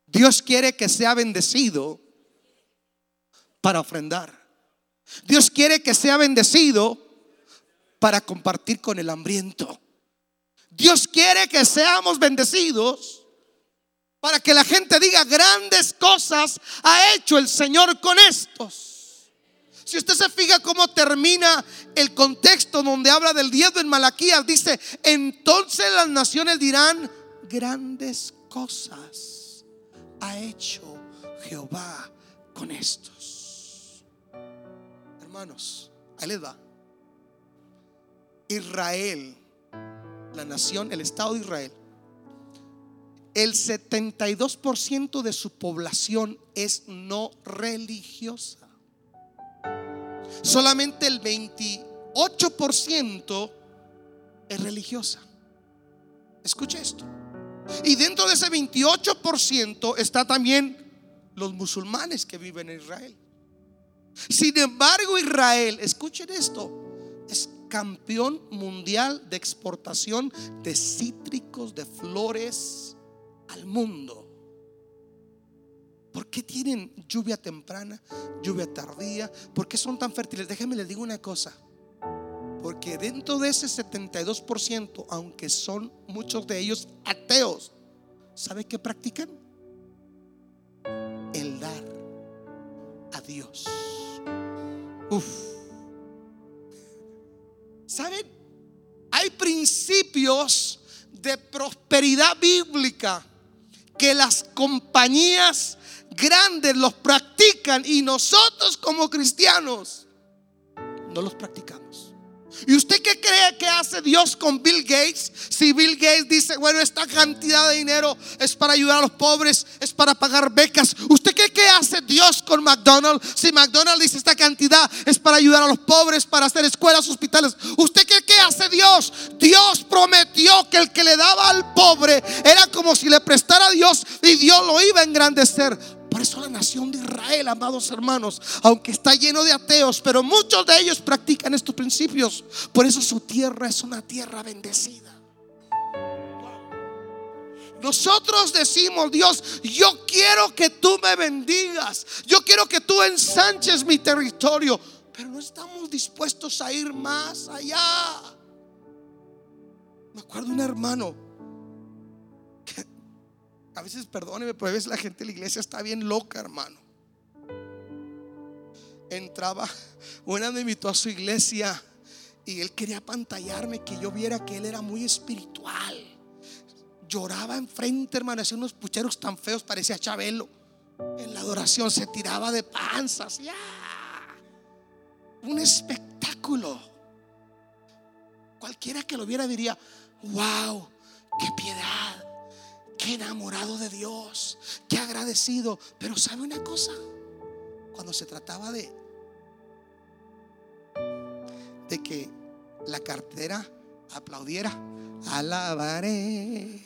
Dios quiere que sea bendecido para ofrendar. Dios quiere que sea bendecido para compartir con el hambriento. Dios quiere que seamos bendecidos para que la gente diga grandes cosas ha hecho el Señor con estos. Si usted se fija cómo termina el contexto donde habla del diezmo en Malaquías, dice, entonces las naciones dirán, grandes cosas ha hecho Jehová con estos hermanos, ahí les va. Israel, la nación, el Estado de Israel, el 72% de su población es no religiosa. Solamente el 28% es religiosa. Escuche esto. Y dentro de ese 28% está también los musulmanes que viven en Israel. Sin embargo, Israel, escuchen esto, es campeón mundial de exportación de cítricos, de flores al mundo. ¿Por qué tienen lluvia temprana, lluvia tardía? ¿Por qué son tan fértiles? Déjenme les digo una cosa. Porque dentro de ese 72%, aunque son muchos de ellos ateos, ¿sabe qué practican? Dios. Uf. ¿Saben? Hay principios de prosperidad bíblica que las compañías grandes los practican y nosotros como cristianos no los practicamos. ¿Y usted qué cree que hace Dios con Bill Gates? Si Bill Gates dice, bueno, esta cantidad de dinero es para ayudar a los pobres, es para pagar becas. ¿Usted qué, qué hace Dios con McDonald's? Si McDonald's dice esta cantidad es para ayudar a los pobres, para hacer escuelas, hospitales. ¿Usted qué, qué hace Dios? Dios prometió que el que le daba al pobre era como si le prestara a Dios y Dios lo iba a engrandecer. Por eso la nación de Israel, amados hermanos, aunque está lleno de ateos, pero muchos de ellos practican estos principios. Por eso su tierra es una tierra bendecida. Nosotros decimos, Dios, yo quiero que tú me bendigas. Yo quiero que tú ensanches mi territorio. Pero no estamos dispuestos a ir más allá. Me acuerdo de un hermano a veces, perdóneme, pero a veces la gente de la iglesia está bien loca, hermano. Entraba, una me invitó a su iglesia y él quería pantallarme que yo viera que él era muy espiritual. Lloraba enfrente, hermano, hacía unos pucheros tan feos, parecía Chabelo. En la adoración se tiraba de panzas. Ya. Un espectáculo. Cualquiera que lo viera diría, wow, qué piedad enamorado de Dios, qué agradecido. Pero ¿sabe una cosa? Cuando se trataba de, de que la cartera aplaudiera, alabaré,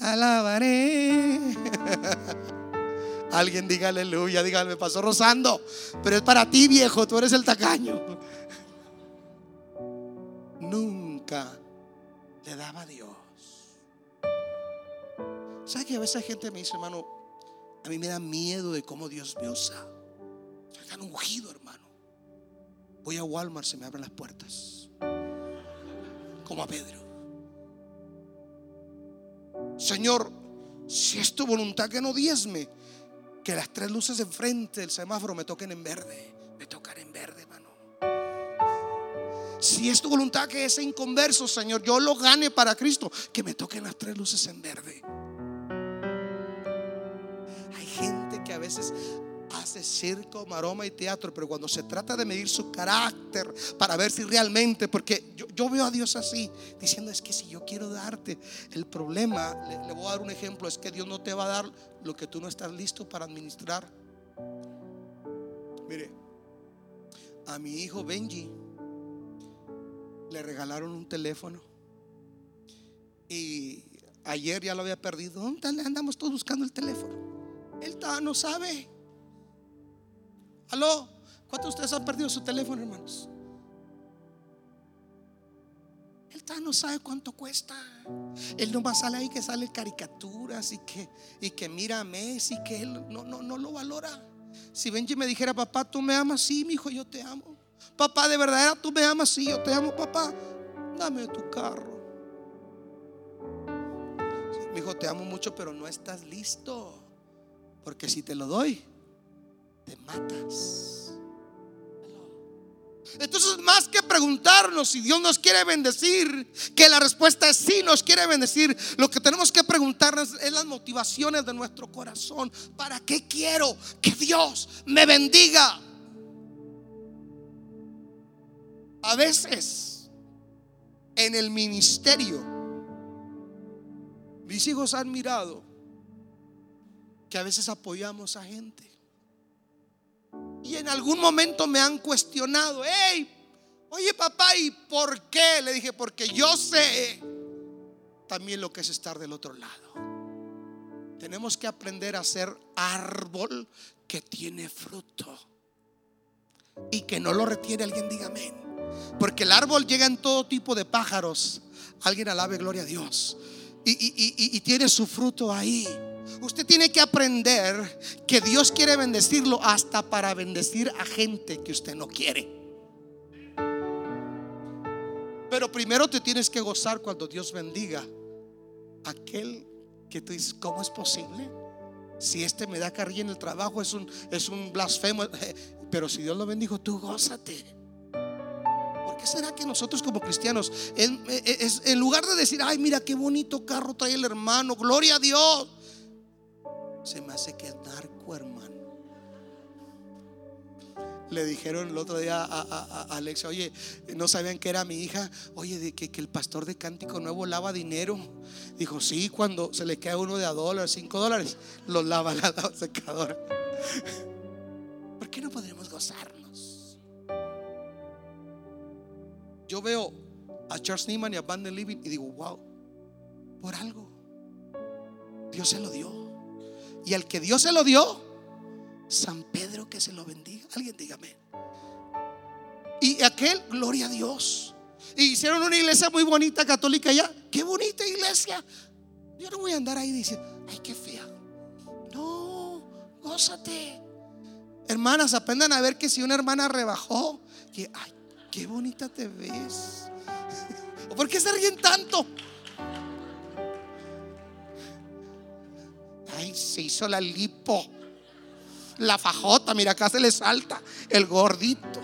alabaré. Alguien diga aleluya, diga, me pasó rozando, pero es para ti viejo, tú eres el tacaño. Nunca le daba a Dios. ¿Sabes que a veces gente me dice, hermano, a mí me da miedo de cómo Dios me usa? Soy tan ungido, hermano. Voy a Walmart, se me abren las puertas. Como a Pedro. Señor, si es tu voluntad que no diezme, que las tres luces enfrente del semáforo me toquen en verde. Me tocan en verde, hermano. Si es tu voluntad que ese inconverso, Señor, yo lo gane para Cristo, que me toquen las tres luces en verde. A veces hace circo, maroma y teatro, pero cuando se trata de medir su carácter para ver si realmente, porque yo, veo a Dios así, diciendo es que si yo quiero darte, el problema, le, voy a dar un ejemplo, es que Dios no te va a dar lo que tú no estás listo para administrar. Mire, a mi hijo Benji le regalaron un teléfono y ayer ya lo había perdido. ¿Dónde andamos todos buscando el teléfono? Él no sabe. Aló, ¿cuántos de ustedes han perdido su teléfono, hermanos? Él no sabe cuánto cuesta. Él no nomás sale ahí que sale caricaturas y que, y que mira a Messi, que él no, no, no lo valora. Si Benji me dijera, papá, tú me amas, sí, mi hijo, yo te amo. Papá, de verdad, tú me amas, sí, yo te amo, papá. Dame tu carro. mi hijo, te amo mucho, pero no estás listo. Porque si te lo doy, te matas. Entonces, más que preguntarnos si Dios nos quiere bendecir, que la respuesta es sí, nos quiere bendecir, lo que tenemos que preguntarnos es las motivaciones de nuestro corazón. ¿Para qué quiero que Dios me bendiga? A veces, en el ministerio, mis hijos han mirado que a veces apoyamos a gente. Y en algún momento me han cuestionado, hey, oye papá, ¿y por qué? Le dije, porque yo sé también lo que es estar del otro lado. Tenemos que aprender a ser árbol que tiene fruto y que no lo retiene. Alguien diga amén. Porque el árbol llega en todo tipo de pájaros. Alguien alabe gloria a Dios. Y, y tiene su fruto ahí. Usted tiene que aprender que Dios quiere bendecirlo hasta para bendecir a gente que usted no quiere. Pero primero te tienes que gozar cuando Dios bendiga aquel que tú dices, ¿cómo es posible? Si este me da carrilla en el trabajo, es un, es un blasfemo. Pero si Dios lo bendijo, tú gózate. ¿Por qué será que nosotros como cristianos, en, en lugar de decir, ay, mira qué bonito carro trae el hermano, gloria a Dios, se me hace que es narco, hermano. Le dijeron el otro día a, Alexa, oye, no sabían que era mi hija, oye, que, el pastor de Cántico Nuevo lava dinero. Dijo, sí, cuando se le cae uno de a dólar, cinco dólares, lo lava la secadora. ¿Por qué no podremos gozarnos? Yo veo a Charles Neiman y a Van Living y digo, wow, por algo. Dios se lo dio. Y al que Dios se lo dio, San Pedro que se lo bendiga. Alguien dígame. Y aquel, gloria a Dios. Y hicieron una iglesia muy bonita, católica ya. Qué bonita iglesia. Yo no voy a andar ahí diciendo, ay, qué fea. No, gózate. Hermanas, aprendan a ver que si una hermana rebajó, que, ay, qué bonita te ves. ¿Por qué se ríen tanto? Ay, se hizo la lipo la fajota, mira, acá se le salta el gordito.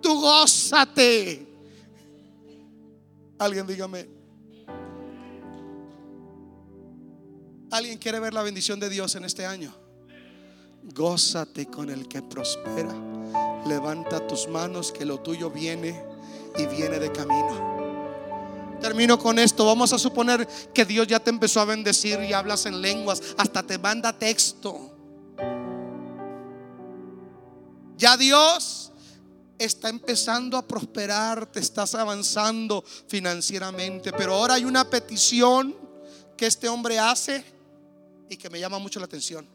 Tú gózate. Alguien dígame. ¿Alguien quiere ver la bendición de Dios en este año? Gózate con el que prospera. Levanta tus manos que lo tuyo viene y viene de camino. Termino con esto. Vamos a suponer que Dios ya te empezó a bendecir y hablas en lenguas. Hasta te manda texto. Ya Dios está empezando a prosperar, te estás avanzando financieramente, pero ahora hay una petición que este hombre hace y que me llama mucho la atención.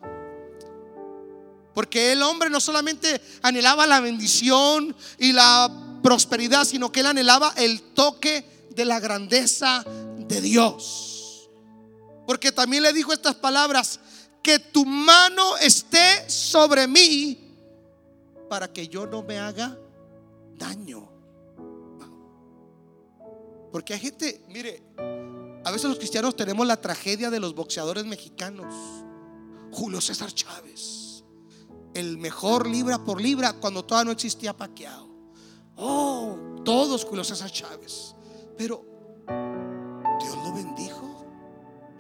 Porque el hombre no solamente anhelaba la bendición y la prosperidad, sino que él anhelaba el toque de la grandeza de Dios. Porque también le dijo estas palabras, que tu mano esté sobre mí para que yo no me haga daño. Porque hay gente, mire, a veces los cristianos tenemos la tragedia de los boxeadores mexicanos. Julio César Chávez, el mejor libra por libra cuando todavía no existía paqueado. Oh, todos Julio César Chávez. Pero Dios lo bendijo.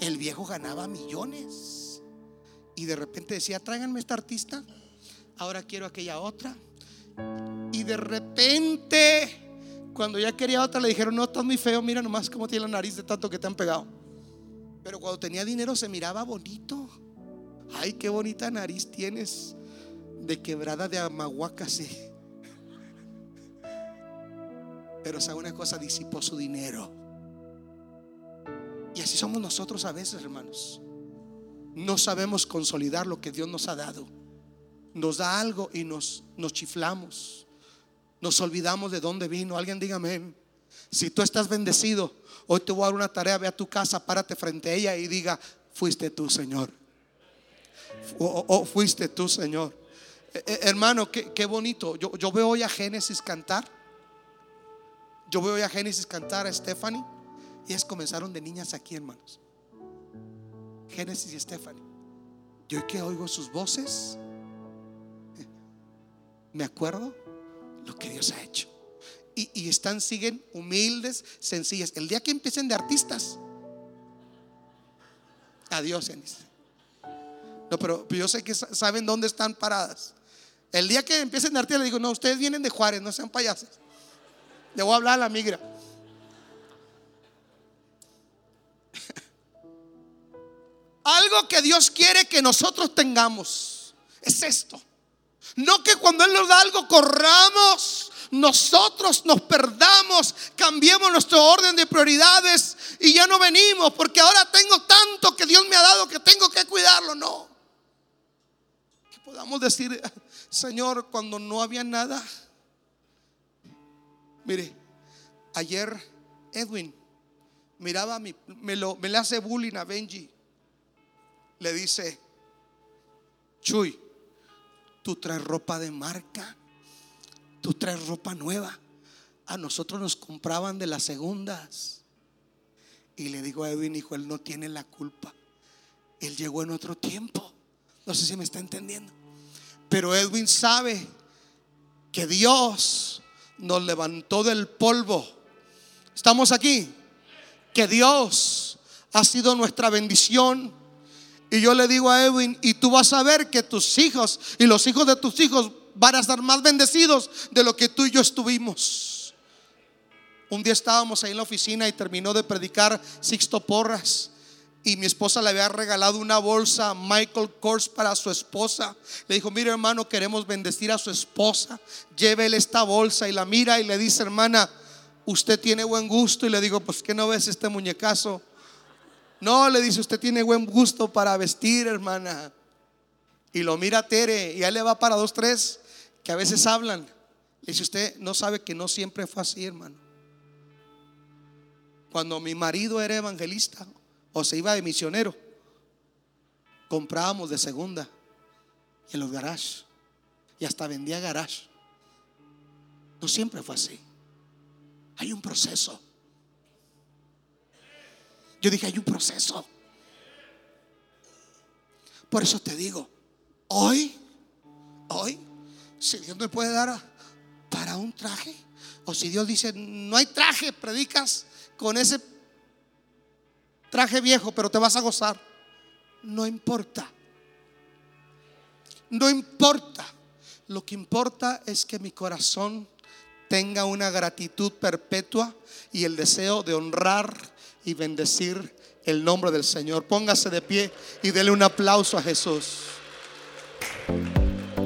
El viejo ganaba millones. Y de repente decía, tráiganme esta artista ahora quiero aquella otra. Y de repente, cuando ya quería otra, le dijeron, no, estás muy feo, mira nomás cómo tiene la nariz de tanto que te han pegado. Pero cuando tenía dinero se miraba bonito. Ay, qué bonita nariz tienes de quebrada de amahuaca, sí. Pero sabe una cosa, disipó su dinero. Y así somos nosotros a veces, hermanos. No sabemos consolidar lo que Dios nos ha dado nos da algo y nos, nos chiflamos. Nos olvidamos de dónde vino. Alguien dígame, si tú estás bendecido, hoy te voy a dar una tarea, ve a tu casa, párate frente a ella y diga, fuiste tú, Señor. O, fuiste tú, Señor. Eh, eh, hermano, qué, qué bonito. Yo, yo, veo hoy a Génesis cantar. Yo veo hoy a Génesis cantar a Stephanie. Y es comenzaron de niñas aquí, hermanos. Génesis y Stephanie. Yo que oigo sus voces me acuerdo lo que Dios ha hecho. Y, están, siguen humildes, sencillas. El día que empiecen de artistas, adiós, No, pero yo sé que saben dónde están paradas. El día que empiecen de artistas, le digo, no, ustedes vienen de Juárez, no sean payasos. Le voy a hablar a la migra. Algo que Dios quiere que nosotros tengamos es esto. No que cuando Él nos da algo corramos, nosotros nos perdamos, cambiemos nuestro orden de prioridades y ya no venimos porque ahora tengo tanto que Dios me ha dado que tengo que cuidarlo. No. Que podamos decir, Señor, cuando no había nada. Mire, ayer Edwin miraba a mi, me, lo, me le hace bullying a Benji. Le dice, Chuy, Tú traes ropa de marca. Tú traes ropa nueva. A nosotros nos compraban de las segundas. Y le digo a Edwin, hijo, él no tiene la culpa. Él llegó en otro tiempo. No sé si me está entendiendo. Pero Edwin sabe que Dios nos levantó del polvo. ¿Estamos aquí? Que Dios ha sido nuestra bendición. Y yo le digo a Edwin, y tú vas a ver que tus hijos y los hijos de tus hijos van a estar más bendecidos de lo que tú y yo estuvimos. Un día estábamos ahí en la oficina y terminó de predicar Sixto Porras y mi esposa le había regalado una bolsa Michael Kors para su esposa. Le dijo, mire hermano, queremos bendecir a su esposa. Llévele esta bolsa y la mira y le dice, hermana, usted tiene buen gusto. Y le digo, pues ¿qué no ves este muñecazo? No, le dice, usted tiene buen gusto para vestir, hermana. Y lo mira Tere y ahí le va para dos, tres que a veces hablan. Le dice, usted no sabe que no siempre fue así, hermano. Cuando mi marido era evangelista, o se iba de misionero, comprábamos de segunda en los garages y hasta vendía garage. No siempre fue así. Hay un proceso. Yo dije, hay un proceso. Por eso te digo, hoy, hoy, si Dios me puede dar para un traje, o si Dios dice, no hay traje, predicas con ese traje viejo, pero te vas a gozar. No importa. No importa. Lo que importa es que mi corazón tenga una gratitud perpetua y el deseo de honrar y bendecir el nombre del Señor. Póngase de pie y dele un aplauso a Jesús.